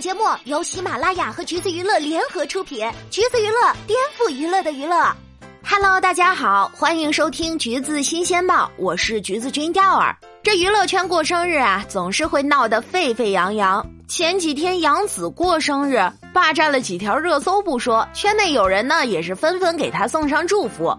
节目由喜马拉雅和橘子娱乐联合出品，橘子娱乐颠覆娱乐的娱乐。Hello，大家好，欢迎收听橘子新鲜报，我是橘子君钓儿。这娱乐圈过生日啊，总是会闹得沸沸扬扬。前几天杨紫过生日，霸占了几条热搜不说，圈内有人呢也是纷纷给她送上祝福。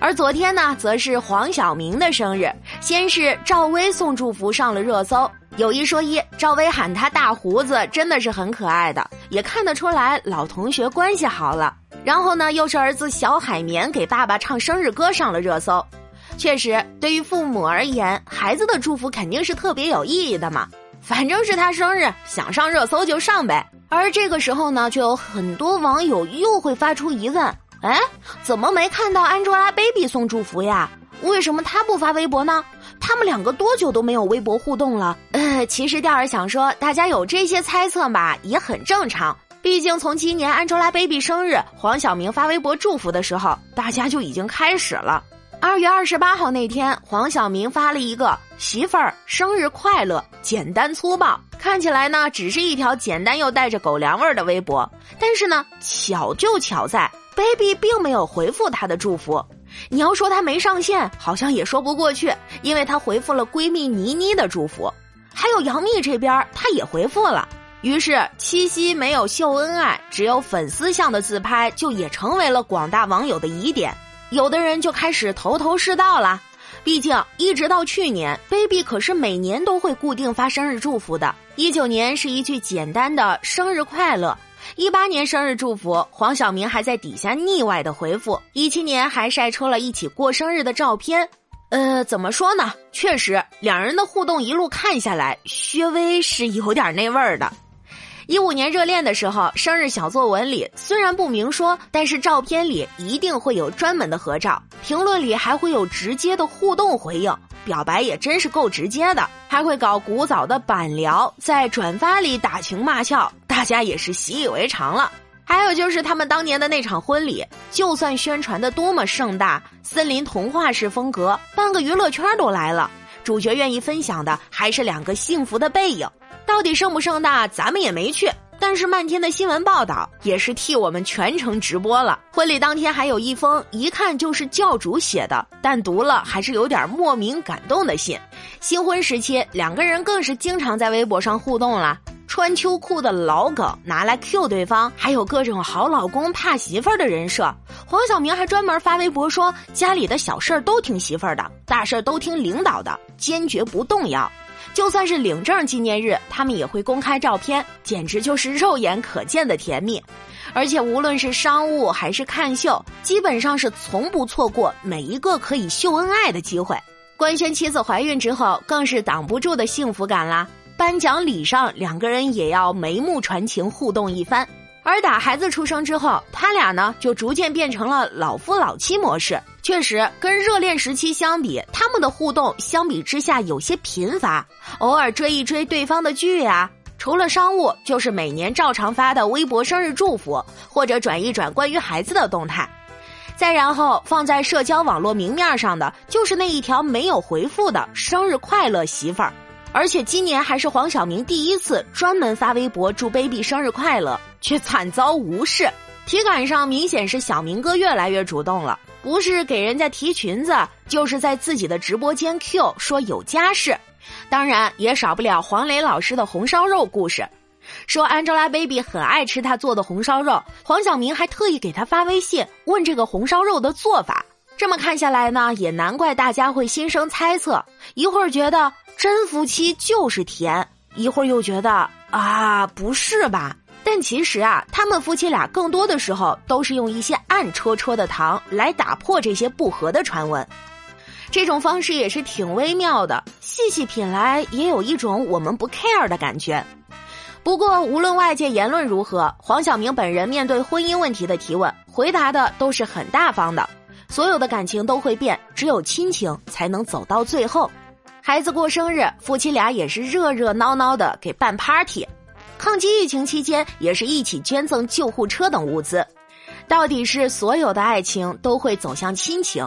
而昨天呢，则是黄晓明的生日，先是赵薇送祝福上了热搜。有一说一，赵薇喊他大胡子真的是很可爱的，也看得出来老同学关系好了。然后呢，又是儿子小海绵给爸爸唱生日歌上了热搜。确实，对于父母而言，孩子的祝福肯定是特别有意义的嘛。反正是他生日，想上热搜就上呗。而这个时候呢，就有很多网友又会发出疑问：哎，怎么没看到 Angelababy 送祝福呀？为什么他不发微博呢？他们两个多久都没有微博互动了？呃，其实钓儿想说，大家有这些猜测吧，也很正常。毕竟从今年 Angelababy 生日，黄晓明发微博祝福的时候，大家就已经开始了。二月二十八号那天，黄晓明发了一个“媳妇儿生日快乐”，简单粗暴，看起来呢只是一条简单又带着狗粮味儿的微博。但是呢，巧就巧在 Baby 并没有回复他的祝福。你要说他没上线，好像也说不过去，因为他回复了闺蜜倪妮的祝福，还有杨幂这边他也回复了。于是七夕没有秀恩爱，只有粉丝像的自拍，就也成为了广大网友的疑点。有的人就开始头头是道了，毕竟一直到去年，baby 可是每年都会固定发生日祝福的。一九年是一句简单的生日快乐。一八年生日祝福，黄晓明还在底下腻歪的回复。一七年还晒出了一起过生日的照片，呃，怎么说呢？确实，两人的互动一路看下来，薛微是有点那味儿的。一五年热恋的时候，生日小作文里虽然不明说，但是照片里一定会有专门的合照，评论里还会有直接的互动回应，表白也真是够直接的，还会搞古早的板聊，在转发里打情骂俏，大家也是习以为常了。还有就是他们当年的那场婚礼，就算宣传的多么盛大，森林童话式风格，半个娱乐圈都来了，主角愿意分享的还是两个幸福的背影。到底盛不盛大，咱们也没去。但是漫天的新闻报道也是替我们全程直播了。婚礼当天还有一封一看就是教主写的，但读了还是有点莫名感动的信。新婚时期，两个人更是经常在微博上互动了。穿秋裤的老梗拿来 Q 对方，还有各种好老公怕媳妇儿的人设。黄晓明还专门发微博说，家里的小事儿都听媳妇儿的，大事儿都听领导的，坚决不动摇。就算是领证纪念日，他们也会公开照片，简直就是肉眼可见的甜蜜。而且无论是商务还是看秀，基本上是从不错过每一个可以秀恩爱的机会。官宣妻子怀孕之后，更是挡不住的幸福感啦！颁奖礼上，两个人也要眉目传情，互动一番。而打孩子出生之后，他俩呢就逐渐变成了老夫老妻模式。确实，跟热恋时期相比，他们的互动相比之下有些贫乏，偶尔追一追对方的剧呀。除了商务，就是每年照常发的微博生日祝福，或者转一转关于孩子的动态。再然后放在社交网络明面上的，就是那一条没有回复的“生日快乐，媳妇儿”。而且今年还是黄晓明第一次专门发微博祝 baby 生日快乐，却惨遭无视。体感上明显是小明哥越来越主动了。不是给人家提裙子，就是在自己的直播间 Q 说有家室，当然也少不了黄磊老师的红烧肉故事。说 Angelababy 很爱吃他做的红烧肉，黄晓明还特意给他发微信问这个红烧肉的做法。这么看下来呢，也难怪大家会心生猜测，一会儿觉得真夫妻就是甜，一会儿又觉得啊不是吧。但其实啊，他们夫妻俩更多的时候都是用一些暗戳戳的糖来打破这些不和的传闻，这种方式也是挺微妙的。细细品来，也有一种我们不 care 的感觉。不过，无论外界言论如何，黄晓明本人面对婚姻问题的提问，回答的都是很大方的。所有的感情都会变，只有亲情才能走到最后。孩子过生日，夫妻俩也是热热闹闹的给办 party。抗击疫情期间，也是一起捐赠救护车等物资。到底是所有的爱情都会走向亲情，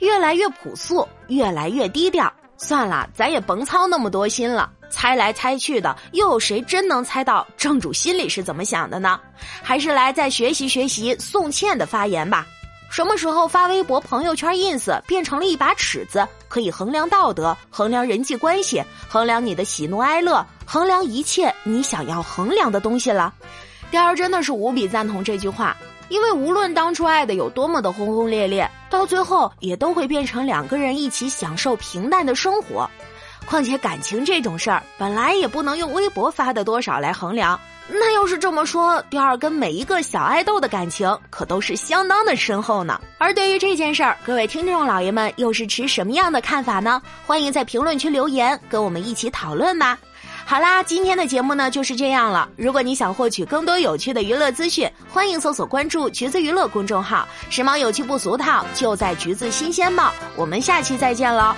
越来越朴素，越来越低调。算了，咱也甭操那么多心了。猜来猜去的，又有谁真能猜到正主心里是怎么想的呢？还是来再学习学习宋茜的发言吧。什么时候发微博、朋友圈、ins 变成了一把尺子，可以衡量道德、衡量人际关系、衡量你的喜怒哀乐、衡量一切你想要衡量的东西了？雕儿真的是无比赞同这句话，因为无论当初爱的有多么的轰轰烈烈，到最后也都会变成两个人一起享受平淡的生活。况且感情这种事儿，本来也不能用微博发的多少来衡量。那要是这么说，第二跟每一个小爱豆的感情可都是相当的深厚呢。而对于这件事儿，各位听众老爷们又是持什么样的看法呢？欢迎在评论区留言，跟我们一起讨论吧。好啦，今天的节目呢就是这样了。如果你想获取更多有趣的娱乐资讯，欢迎搜索关注“橘子娱乐”公众号，时髦有趣不俗套，就在橘子新鲜报。我们下期再见喽。